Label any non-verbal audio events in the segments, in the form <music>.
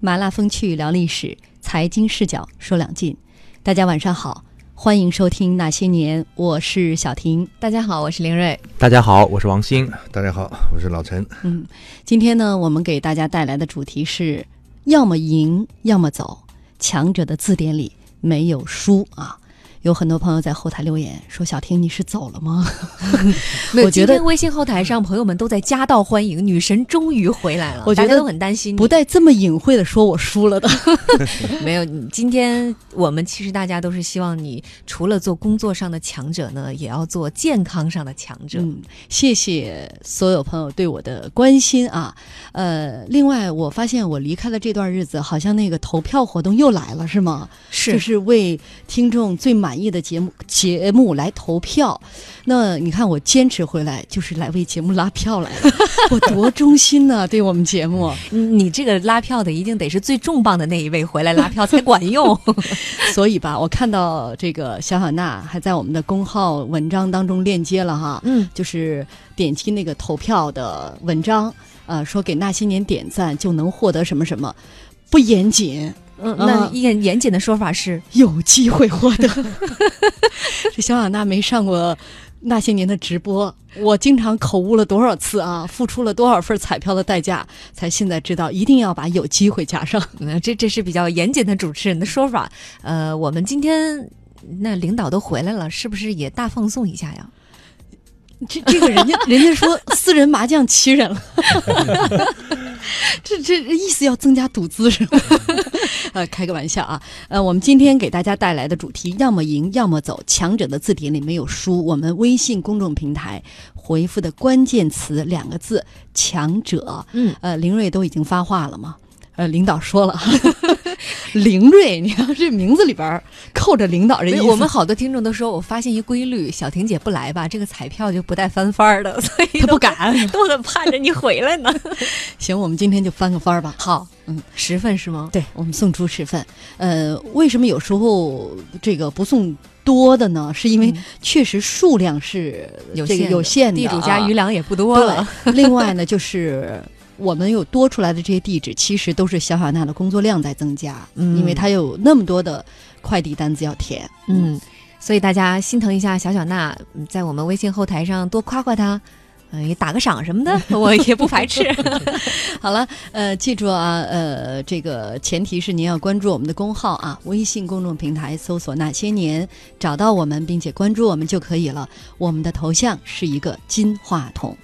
麻辣风趣聊历史，财经视角说两晋。大家晚上好，欢迎收听《那些年》，我是小婷。大家好，我是林瑞。大家好，我是王鑫。大家好，我是老陈。嗯，今天呢，我们给大家带来的主题是：要么赢，要么走。强者的字典里没有输啊。有很多朋友在后台留言说：“小婷，你是走了吗？” <laughs> 我觉得微信后台上朋友们都在夹道欢迎，女神终于回来了。我觉得都很担心，不带这么隐晦的说我输了的。<laughs> 没有，今天我们其实大家都是希望你除了做工作上的强者呢，也要做健康上的强者。嗯，谢谢所有朋友对我的关心啊。呃，另外我发现我离开了这段日子，好像那个投票活动又来了，是吗？是，就是为听众最满。满意的节目节目来投票，那你看我坚持回来就是来为节目拉票来了，<laughs> 我多忠心呢！对我们节目，你这个拉票的一定得是最重磅的那一位回来拉票才管用。<laughs> 所以吧，我看到这个小小娜还在我们的公号文章当中链接了哈，嗯，就是点击那个投票的文章，呃，说给那些年点赞就能获得什么什么，不严谨。嗯，那严严谨的说法是有机会获得。这小雅娜没上过那些年的直播，我经常口误了多少次啊，付出了多少份彩票的代价，才现在知道一定要把有机会加上。那这这是比较严谨的主持人的说法。呃，我们今天那领导都回来了，是不是也大放送一下呀？这这个人家人家说私人麻将七人了，<laughs> 这这意思要增加赌资是吗？呃，开个玩笑啊。呃，我们今天给大家带来的主题，要么赢，要么走。强者的字典里没有输。我们微信公众平台回复的关键词两个字“强者”。嗯，呃，林瑞都已经发话了吗？呃，领导说了，<laughs> <laughs> 凌瑞，你看这名字里边扣着领导这意思。我们好多听众都说，我发现一规律，小婷姐不来吧，这个彩票就不带翻番儿的，<laughs> 所以他不敢，<laughs> 都很盼着你回来呢。行，我们今天就翻个番儿吧。好，嗯，十份是吗？对，我们送出十份。呃，为什么有时候这个不送多的呢？是因为确实数量是有限有限的，地主家余粮也不多了。另外呢，就是。我们有多出来的这些地址，其实都是小小娜的工作量在增加，嗯，因为她有那么多的快递单子要填，嗯，所以大家心疼一下小小娜，在我们微信后台上多夸夸她，嗯，也打个赏什么的，<laughs> 我也不排斥。<laughs> 好了，呃，记住啊，呃，这个前提是您要关注我们的公号啊，微信公众平台搜索那些年，找到我们并且关注我们就可以了。我们的头像是一个金话筒。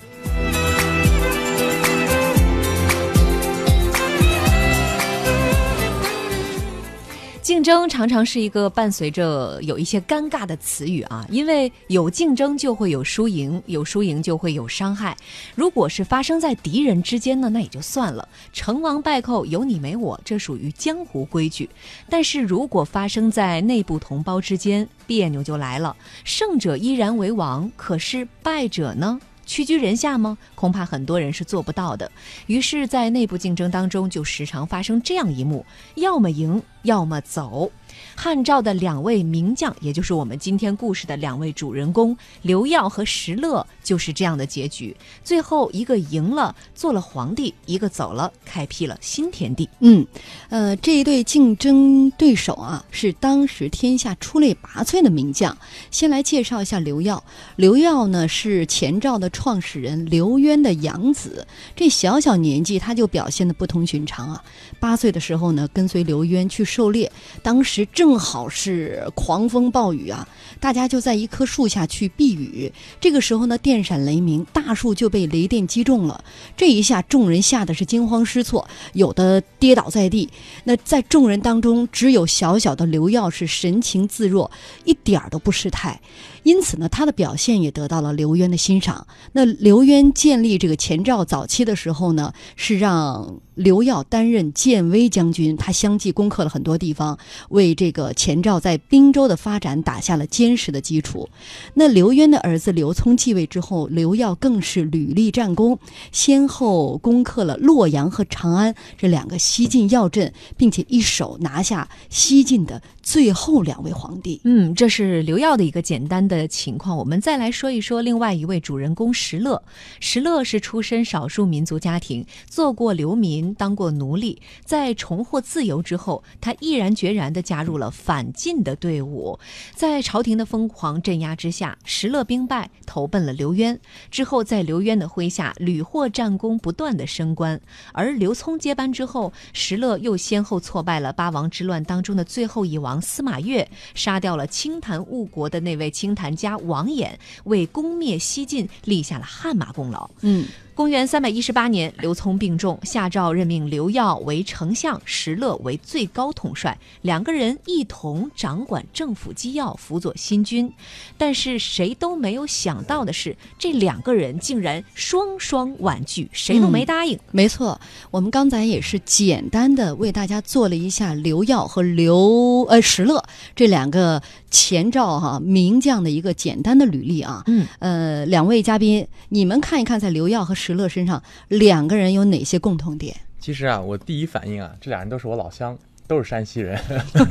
竞争常常是一个伴随着有一些尴尬的词语啊，因为有竞争就会有输赢，有输赢就会有伤害。如果是发生在敌人之间呢，那也就算了，成王败寇有你没我，这属于江湖规矩。但是如果发生在内部同胞之间，别扭就来了。胜者依然为王，可是败者呢？屈居人下吗？恐怕很多人是做不到的。于是，在内部竞争当中，就时常发生这样一幕：要么赢，要么走。汉赵的两位名将，也就是我们今天故事的两位主人公刘耀和石勒，就是这样的结局。最后一个赢了，做了皇帝；一个走了，开辟了新天地。嗯，呃，这一对竞争对手啊，是当时天下出类拔萃的名将。先来介绍一下刘耀。刘耀呢，是前赵的创始人刘渊的养子。这小小年纪，他就表现的不同寻常啊。八岁的时候呢，跟随刘渊去狩猎，当时正。好是狂风暴雨啊，大家就在一棵树下去避雨。这个时候呢，电闪雷鸣，大树就被雷电击中了。这一下，众人吓得是惊慌失措，有的跌倒在地。那在众人当中，只有小小的刘耀是神情自若，一点儿都不失态。因此呢，他的表现也得到了刘渊的欣赏。那刘渊建立这个前赵早期的时候呢，是让刘耀担任建威将军，他相继攻克了很多地方，为这个前赵在滨州的发展打下了坚实的基础。那刘渊的儿子刘聪继位之后，刘耀更是屡立战功，先后攻克了洛阳和长安这两个西晋要镇，并且一手拿下西晋的最后两位皇帝。嗯，这是刘耀的一个简单的情况。我们再来说一说另外一位主人公石勒。石勒是出身少数民族家庭，做过流民，当过奴隶。在重获自由之后，他毅然决然地加入了反晋的队伍。在朝廷的疯狂镇压之下，石勒兵败，投奔了刘渊。之后，在刘渊的麾下，屡获战功，不断的升官。而刘聪接班之后，石勒又先后挫败了八王之乱当中的最后一王司马越，杀掉了清谈误国的那位清谈家王衍，为攻灭西晋立下了汗马功劳。嗯。公元三百一十八年，刘聪病重，下诏任命刘耀为丞相，石勒为最高统帅，两个人一同掌管政府机要，辅佐新君。但是谁都没有想到的是，这两个人竟然双双婉拒，谁都没答应。没错，我们刚才也是简单的为大家做了一下刘耀和刘呃石勒这两个前兆哈名将的一个简单的履历啊。嗯，呃，两位嘉宾，你们看一看，在刘耀和石勒身上，两个人有哪些共同点？其实啊，我第一反应啊，这俩人都是我老乡，都是山西人。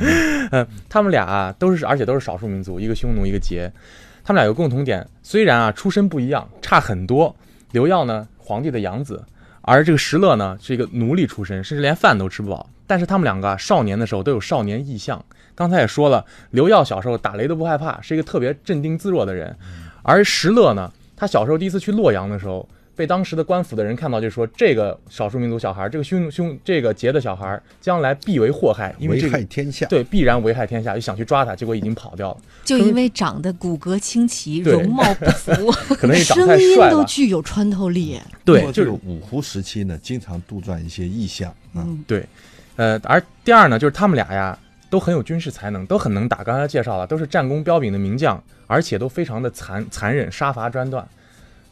<laughs> 嗯，他们俩啊，都是，而且都是少数民族，一个匈奴，一个羯。他们俩有共同点，虽然啊出身不一样，差很多。刘耀呢，皇帝的养子，而这个石勒呢，是一个奴隶出身，甚至连饭都吃不饱。但是他们两个啊，少年的时候都有少年意象。刚才也说了，刘耀小时候打雷都不害怕，是一个特别镇定自若的人。而石勒呢，他小时候第一次去洛阳的时候。被当时的官府的人看到，就说这个少数民族小孩，这个凶凶这个劫的小孩，将来必为祸害，因为危害天下。对，必然危害天下，就想去抓他，结果已经跑掉了。就因为长得骨骼清奇，容貌不符，<laughs> 可能长太帅，声音都具有穿透力。对，就是五胡时期呢，经常杜撰一些意象。嗯，对，呃，而第二呢，就是他们俩呀，都很有军事才能，都很能打。刚才介绍了，都是战功彪炳的名将，而且都非常的残残忍，杀伐专断。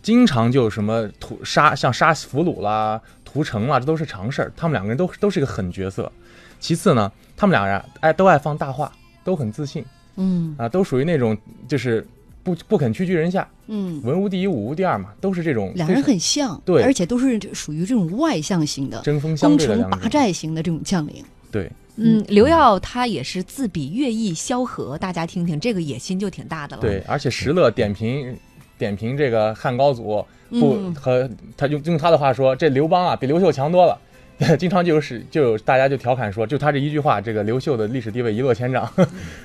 经常就什么屠杀，像杀俘虏啦、屠城啦，这都是常事儿。他们两个人都都是一个狠角色。其次呢，他们俩人爱都爱放大话，都很自信，嗯啊，都属于那种就是不不肯屈居人下，嗯，文无第一，武无第二嘛，都是这种。两人很像，对，而且都是属于这种外向型的，针锋相对的攻城拔寨型的这种将领。对，嗯，刘耀他也是自比乐毅、萧何，大家听听，这个野心就挺大的了。对，而且石勒点评。点评这个汉高祖不和他用用他的话说，这刘邦啊比刘秀强多了，<laughs> 经常就是就有大家就调侃说，就他这一句话，这个刘秀的历史地位一落千丈。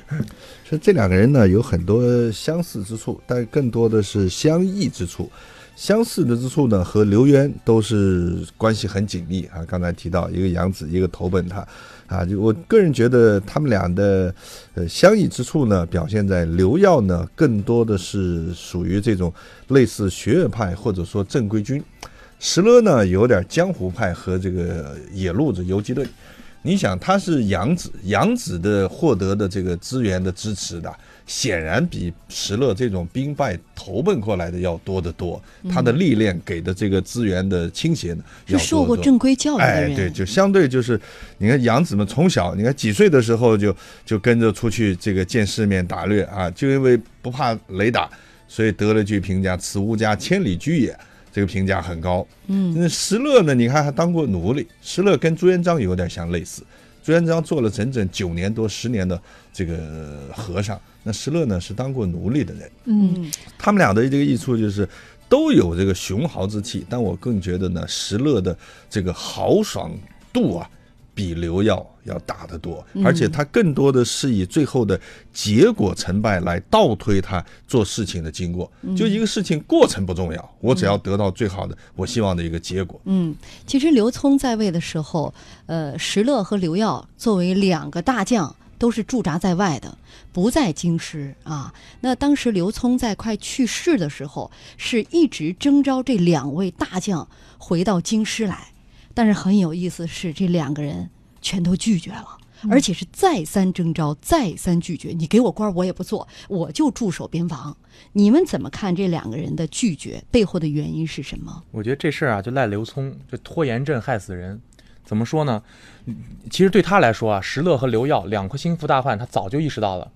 <laughs> 说这两个人呢有很多相似之处，但更多的是相异之处。相似的之处呢，和刘渊都是关系很紧密啊。刚才提到一个养子，一个投奔他。啊，就我个人觉得他们俩的，呃，相异之处呢，表现在刘耀呢，更多的是属于这种类似学院派或者说正规军，石勒呢有点江湖派和这个野路子游击队。你想，他是养子，养子的获得的这个资源的支持的。显然比石勒这种兵败投奔过来的要多得多，他的历练给的这个资源的倾斜呢，是受过正规教育的人。哎，对，就相对就是，你看养子们从小，你看几岁的时候就就跟着出去这个见世面打掠啊，就因为不怕雷打，所以得了句评价：“此吾家千里驹也。”这个评价很高。嗯，那石勒呢？你看还当过奴隶，石勒跟朱元璋有点像类似。朱元璋做了整整九年多、十年的这个和尚，那石勒呢是当过奴隶的人。嗯，他们俩的这个益处就是都有这个雄豪之气，但我更觉得呢，石勒的这个豪爽度啊。比刘耀要大得多，而且他更多的是以最后的结果成败来倒推他做事情的经过。就一个事情过程不重要，我只要得到最好的我希望的一个结果。嗯，其实刘聪在位的时候，呃，石勒和刘耀作为两个大将，都是驻扎在外的，不在京师啊。那当时刘聪在快去世的时候，是一直征召这两位大将回到京师来。但是很有意思的是，这两个人全都拒绝了，而且是再三征召，再三拒绝。你给我官，我也不做，我就驻守边防。你们怎么看这两个人的拒绝背后的原因是什么？我觉得这事儿啊，就赖刘聪，就拖延症害死人。怎么说呢？其实对他来说啊，石勒和刘耀两颗心腹大患，他早就意识到了，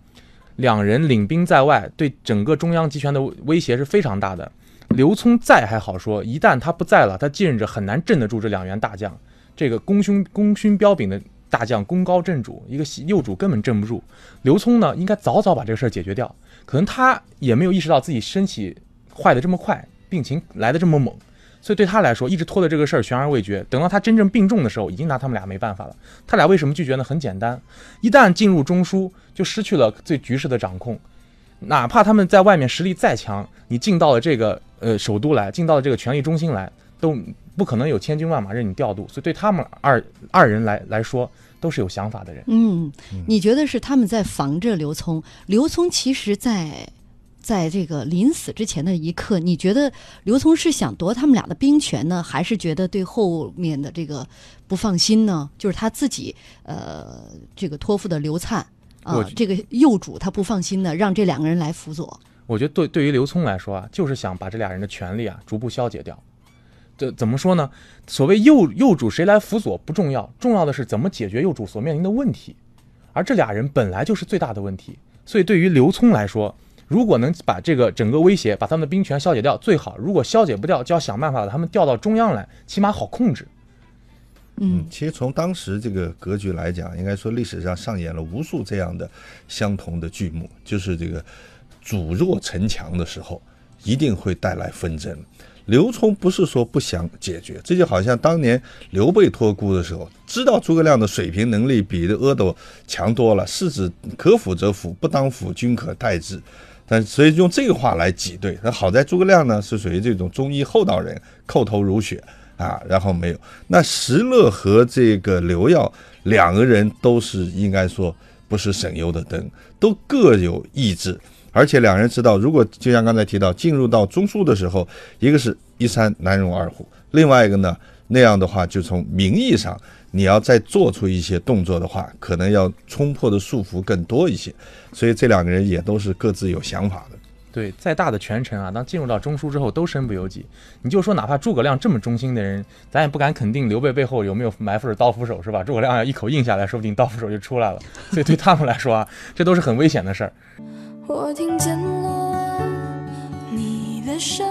两人领兵在外，对整个中央集权的威胁是非常大的。刘聪在还好说，一旦他不在了，他继任者很难镇得住这两员大将。这个功勋功勋彪炳的大将，功高震主，一个幼主根本镇不住。刘聪呢，应该早早把这个事儿解决掉，可能他也没有意识到自己身体坏得这么快，病情来得这么猛，所以对他来说，一直拖着这个事儿悬而未决。等到他真正病重的时候，已经拿他们俩没办法了。他俩为什么拒绝呢？很简单，一旦进入中枢，就失去了对局势的掌控。哪怕他们在外面实力再强，你进到了这个呃首都来，进到了这个权力中心来，都不可能有千军万马任你调度。所以对他们二二人来来说，都是有想法的人。嗯，你觉得是他们在防着刘聪？刘聪其实在在这个临死之前的一刻，你觉得刘聪是想夺他们俩的兵权呢，还是觉得对后面的这个不放心呢？就是他自己呃这个托付的刘灿啊我，这个幼主他不放心呢，让这两个人来辅佐。我觉得对对于刘聪来说啊，就是想把这俩人的权力啊逐步消解掉。这怎么说呢？所谓幼幼主谁来辅佐不重要，重要的是怎么解决幼主所面临的问题。而这俩人本来就是最大的问题，所以对于刘聪来说，如果能把这个整个威胁、把他们的兵权消解掉最好。如果消解不掉，就要想办法把他们调到中央来，起码好控制。嗯其实从当时这个格局来讲，应该说历史上上演了无数这样的相同的剧目，就是这个主弱城强的时候，一定会带来纷争。刘聪不是说不想解决，这就好像当年刘备托孤的时候，知道诸葛亮的水平能力比阿斗强多了，是指可辅则辅，不当辅，均可代之。但所以用这个话来挤兑，那好在诸葛亮呢是属于这种忠义厚道人，叩头如雪啊，然后没有。那石勒和这个刘耀两个人都是应该说不是省油的灯，都各有意志，而且两人知道，如果就像刚才提到进入到中枢的时候，一个是一山难容二虎，另外一个呢，那样的话就从名义上你要再做出一些动作的话，可能要冲破的束缚更多一些，所以这两个人也都是各自有想法的。对，再大的权臣啊，当进入到中枢之后，都身不由己。你就说，哪怕诸葛亮这么忠心的人，咱也不敢肯定刘备背后有没有埋伏着刀斧手，是吧？诸葛亮要一口应下来，说不定刀斧手就出来了。所以对他们来说啊，这都是很危险的事儿。我听见了你的声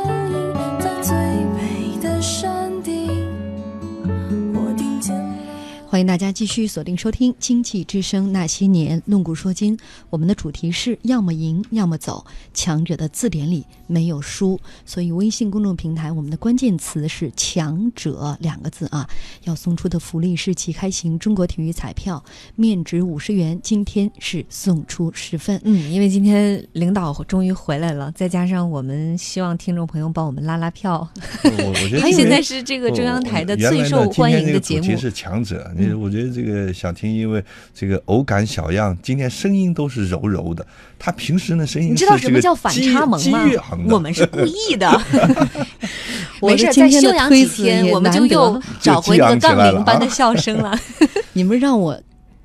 欢迎大家继续锁定收听《经济之声那些年》，论古说今。我们的主题是要么赢，要么走。强者的字典里没有输，所以微信公众平台我们的关键词是“强者”两个字啊。要送出的福利是即开型中国体育彩票，面值五十元，今天是送出十份。嗯，因为今天领导终于回来了，再加上我们希望听众朋友帮我们拉拉票，我我觉得 <laughs> 现在是这个中央台的最受欢迎的节目今天这个主题。是强者，你我觉得这个小婷因为这个偶感小样，今天声音都是柔柔的，她平时呢声音你知道什么叫反差萌吗我们是故意的。没事再休养几天，我们就又找回那个杠铃般的笑声了。<laughs> 你们让我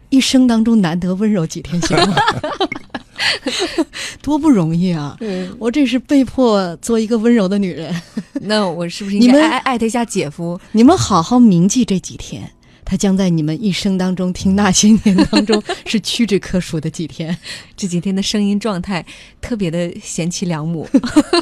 一生当中难得温柔几天行吗？<laughs> 多不容易啊！我这是被迫做一个温柔的女人。那我是不是 <laughs> 你们应该艾艾特一下姐夫？你们好好铭记这几天，他将在你们一生当中听那些年当中是屈指可数的几天。<laughs> 这几天的声音状态特别的贤妻良母。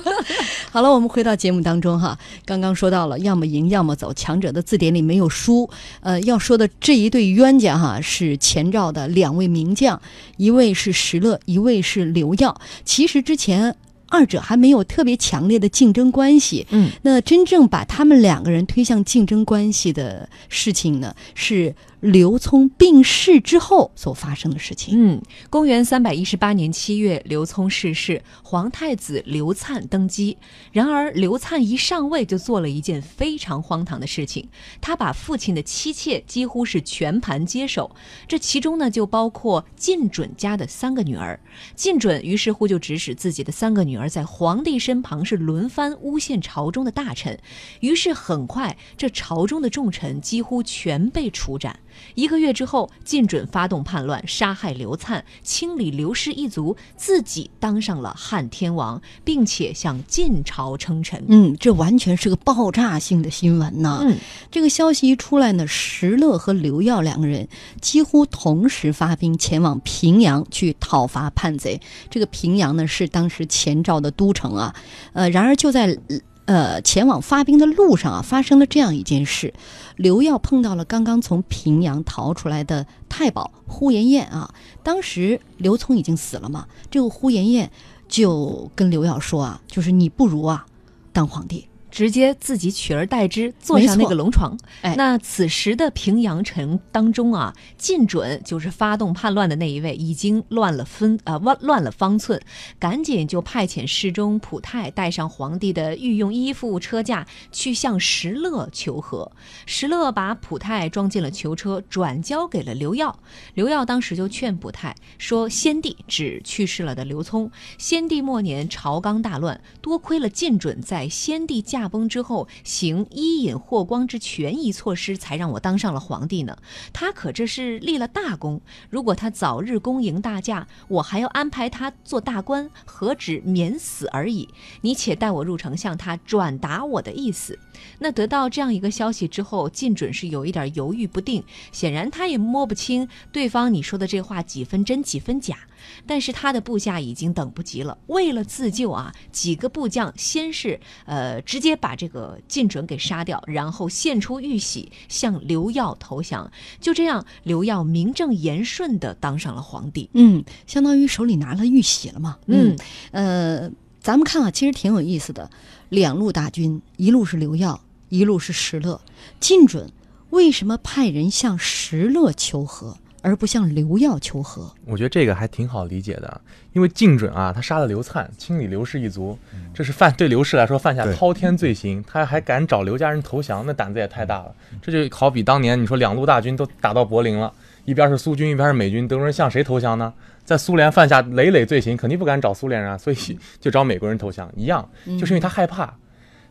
<laughs> 好了，我们回到节目当中哈，刚刚说到了，要么赢，要么走，强者的字典里没有输。呃，要说的这一对冤家哈，是前赵的两位名将，一位是石勒，一位是刘耀。其实之前二者还没有特别强烈的竞争关系。嗯，那真正把他们两个人推向竞争关系的事情呢，是刘聪病逝之后所发生的事情。嗯，公元三百一十八年七月，刘聪逝世，皇太子刘粲登基。然而，刘粲一上位就做了一件非常荒唐的事情，他把父亲的妻妾几乎是全盘接手，这其中呢就包括晋准家的三个女儿。晋准于是乎就指使自己的三个女儿在皇帝身旁是轮番诬陷朝中的大臣，于是很快这朝中的重臣几乎全被处斩。一个月之后，靳准发动叛乱，杀害刘粲，清理刘氏一族，自己当上了汉天王，并且向晋朝称臣。嗯，这完全是个爆炸性的新闻呐！嗯，这个消息一出来呢，石勒和刘耀两个人几乎同时发兵前往平阳去讨伐叛贼。这个平阳呢是当时前赵的都城啊，呃，然而就在呃前往发兵的路上啊，发生了这样一件事：刘耀碰到了刚刚从平阳逃出来的太保呼延晏啊。当时刘聪已经死了嘛，这个呼延晏就跟刘耀说啊，就是你不如啊当皇帝。直接自己取而代之，坐上那个龙床。哎，那此时的平阳城当中啊，晋准就是发动叛乱的那一位，已经乱了分啊，乱乱了方寸，赶紧就派遣侍中普泰带上皇帝的御用衣服、车驾去向石勒求和。石勒把普泰装进了囚车，转交给了刘耀。刘耀当时就劝普泰说：“先帝指去世了的刘聪，先帝末年朝纲大乱，多亏了晋准在先帝驾。”驾崩之后，行伊尹霍光之权宜措施，才让我当上了皇帝呢。他可这是立了大功。如果他早日恭迎大驾，我还要安排他做大官，何止免死而已？你且带我入城，向他转达我的意思。那得到这样一个消息之后，晋准是有一点犹豫不定，显然他也摸不清对方你说的这话几分真几分假。但是他的部下已经等不及了，为了自救啊，几个部将先是呃直接把这个晋准给杀掉，然后献出玉玺向刘耀投降。就这样，刘耀名正言顺的当上了皇帝。嗯，相当于手里拿了玉玺了嘛。嗯，呃，咱们看啊，其实挺有意思的。两路大军，一路是刘耀，一路是石勒。晋准为什么派人向石勒求和？而不向刘耀求和，我觉得这个还挺好理解的，因为晋准啊，他杀了刘灿，清理刘氏一族，这是犯对刘氏来说犯下滔天罪行，他还敢找刘家人投降，那胆子也太大了。这就好比当年你说两路大军都打到柏林了，一边是苏军，一边是美军，德国人向谁投降呢？在苏联犯下累累罪行，肯定不敢找苏联人啊，所以就找美国人投降一样，就是因为他害怕。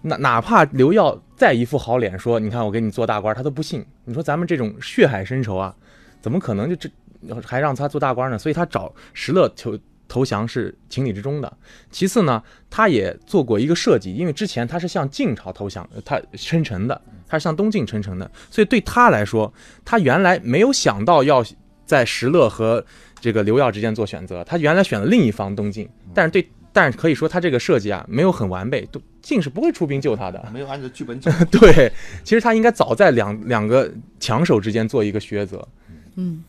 哪哪怕刘耀再一副好脸说，你看我给你做大官，他都不信。你说咱们这种血海深仇啊。怎么可能就这还让他做大官呢？所以他找石勒求投降是情理之中的。其次呢，他也做过一个设计，因为之前他是向晋朝投降，他称臣的，他是向东晋称臣的，所以对他来说，他原来没有想到要在石勒和这个刘耀之间做选择，他原来选了另一方东晋，但是对，但是可以说他这个设计啊没有很完备，都晋是不会出兵救他的，没有按照剧本走。<laughs> 对，其实他应该早在两两个强手之间做一个抉择。嗯，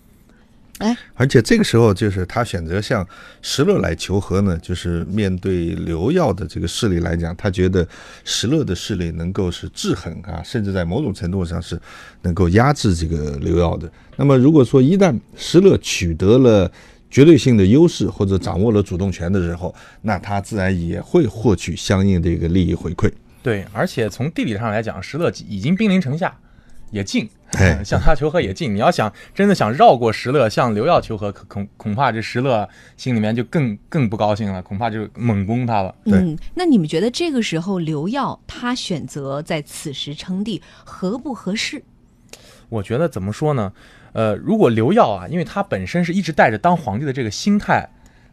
哎，而且这个时候就是他选择向石勒来求和呢，就是面对刘耀的这个势力来讲，他觉得石勒的势力能够是制衡啊，甚至在某种程度上是能够压制这个刘耀的。那么如果说一旦石勒取得了绝对性的优势或者掌握了主动权的时候，那他自然也会获取相应的一个利益回馈。对，而且从地理上来讲，石勒已经兵临城下。也近，向他求和也近。你要想真的想绕过石勒向刘耀求和，恐恐怕这石勒心里面就更更不高兴了，恐怕就猛攻他了。嗯，那你们觉得这个时候刘耀他选择在此时称帝合不合适？我觉得怎么说呢？呃，如果刘耀啊，因为他本身是一直带着当皇帝的这个心态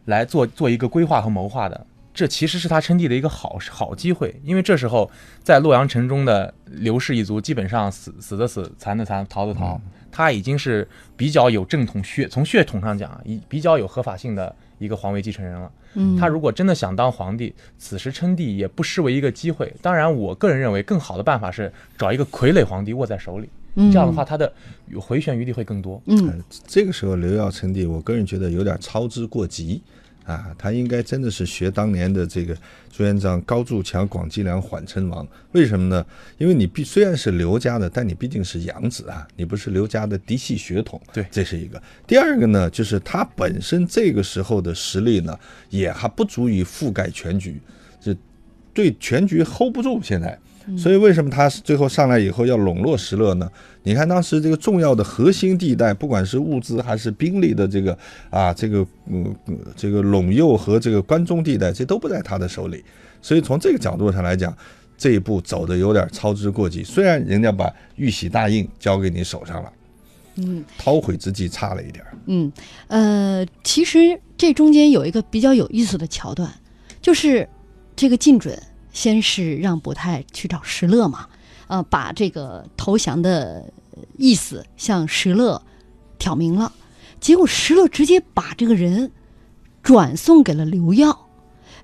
来做做一个规划和谋划的。这其实是他称帝的一个好好机会，因为这时候在洛阳城中的刘氏一族基本上死死的死，残的残，逃的逃，他已经是比较有正统血，从血统上讲，以比较有合法性的一个皇位继承人了。嗯，他如果真的想当皇帝，此时称帝也不失为一个机会。当然，我个人认为更好的办法是找一个傀儡皇帝握在手里，这样的话他的回旋余地会更多。嗯，这个时候刘耀称帝，我个人觉得有点操之过急。啊，他应该真的是学当年的这个朱元璋，高筑墙，广积粮，缓称王。为什么呢？因为你毕虽然是刘家的，但你毕竟是养子啊，你不是刘家的嫡系血统。对，这是一个。第二个呢，就是他本身这个时候的实力呢，也还不足以覆盖全局，这对全局 hold 不住。现在。所以，为什么他最后上来以后要笼络石勒呢？你看当时这个重要的核心地带，不管是物资还是兵力的这个啊，这个嗯这个陇右和这个关中地带，这都不在他的手里。所以从这个角度上来讲，这一步走的有点操之过急。虽然人家把玉玺大印交给你手上了，嗯韬晦之计差了一点儿。嗯，呃，其实这中间有一个比较有意思的桥段，就是这个靳准先是让伯泰去找石勒嘛，呃，把这个投降的意思向石勒挑明了，结果石勒直接把这个人转送给了刘耀。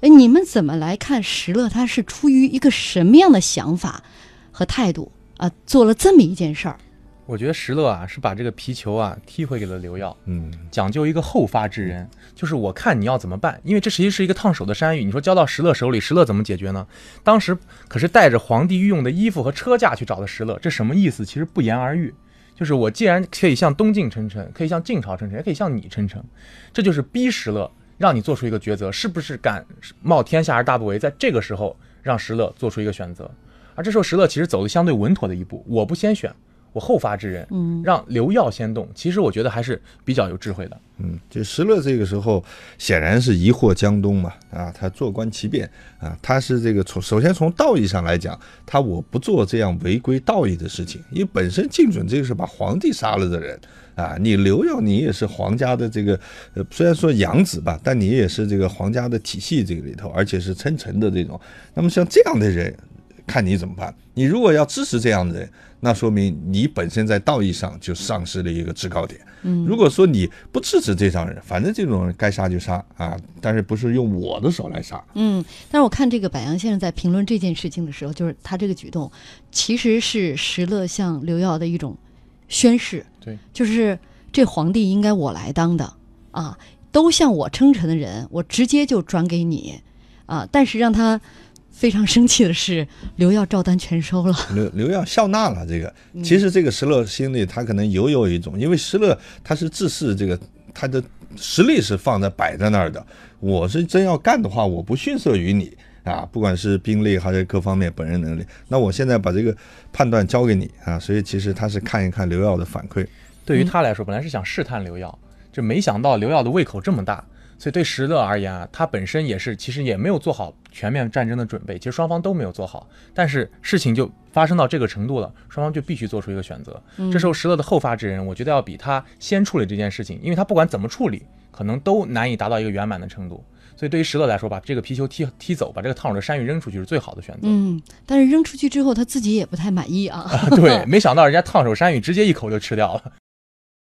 哎，你们怎么来看石勒？他是出于一个什么样的想法和态度啊、做了这么一件事儿？我觉得石勒啊是把这个皮球啊踢回给了刘耀，嗯，讲究一个后发制人，就是我看你要怎么办，因为这实际是一个烫手的山芋。你说交到石勒手里，石勒怎么解决呢？当时可是带着皇帝御用的衣服和车驾去找的石勒，这什么意思？其实不言而喻，就是我既然可以向东晋称臣，可以向晋朝称臣，也可以向你称臣，这就是逼石勒，让你做出一个抉择，是不是敢冒天下而大不韪？在这个时候，让石勒做出一个选择，而这时候石勒其实走的相对稳妥的一步，我不先选，我后发制人，嗯让刘耀先动。其实我觉得还是比较有智慧的。嗯，就石勒这个时候显然是疑惑江东嘛，啊，他坐观其变啊，他是这个从首先从道义上来讲，他我不做这样违规道义的事情，因为本身靳准这个是把皇帝杀了的人啊，你刘耀你也是皇家的这个呃，虽然说养子吧，但你也是这个皇家的体系这个里头，而且是称臣的这种，那么像这样的人。看你怎么办。你如果要支持这样的人，那说明你本身在道义上就丧失了一个制高点。嗯如果说你不支持这种人，反正这种人该杀就杀啊，但是不是用我的手来杀。嗯，但是我看这个柏杨先生在评论这件事情的时候，就是他这个举动其实是石勒向刘耀的一种宣誓，对，就是这皇帝应该我来当的啊，都向我称臣的人，我直接就转给你啊。但是让他非常生气的是，刘耀照单全收了。刘刘耀笑纳了这个，其实这个石勒心里他可能犹有一种，因为石勒他是自恃这个他的实力是放在摆在那儿的，我是真要干的话，我不逊色于你啊，不管是兵力还是各方面本人能力，那我现在把这个判断交给你啊，所以其实他是看一看刘耀的反馈，对于他来说，本来是想试探刘耀，就没想到刘耀的胃口这么大，所以对石勒而言啊，他本身也是其实也没有做好全面战争的准备，其实双方都没有做好，但是事情就发生到这个程度了，双方就必须做出一个选择。这时候石勒的后发制人，我觉得要比他先处理这件事情，因为他不管怎么处理，可能都难以达到一个圆满的程度。所以对于石勒来说，把这个皮球踢踢走，把这个烫手的山芋扔出去是最好的选择。嗯，但是扔出去之后他自己也不太满意啊。对，<laughs> 没想到人家烫手山芋直接一口就吃掉了。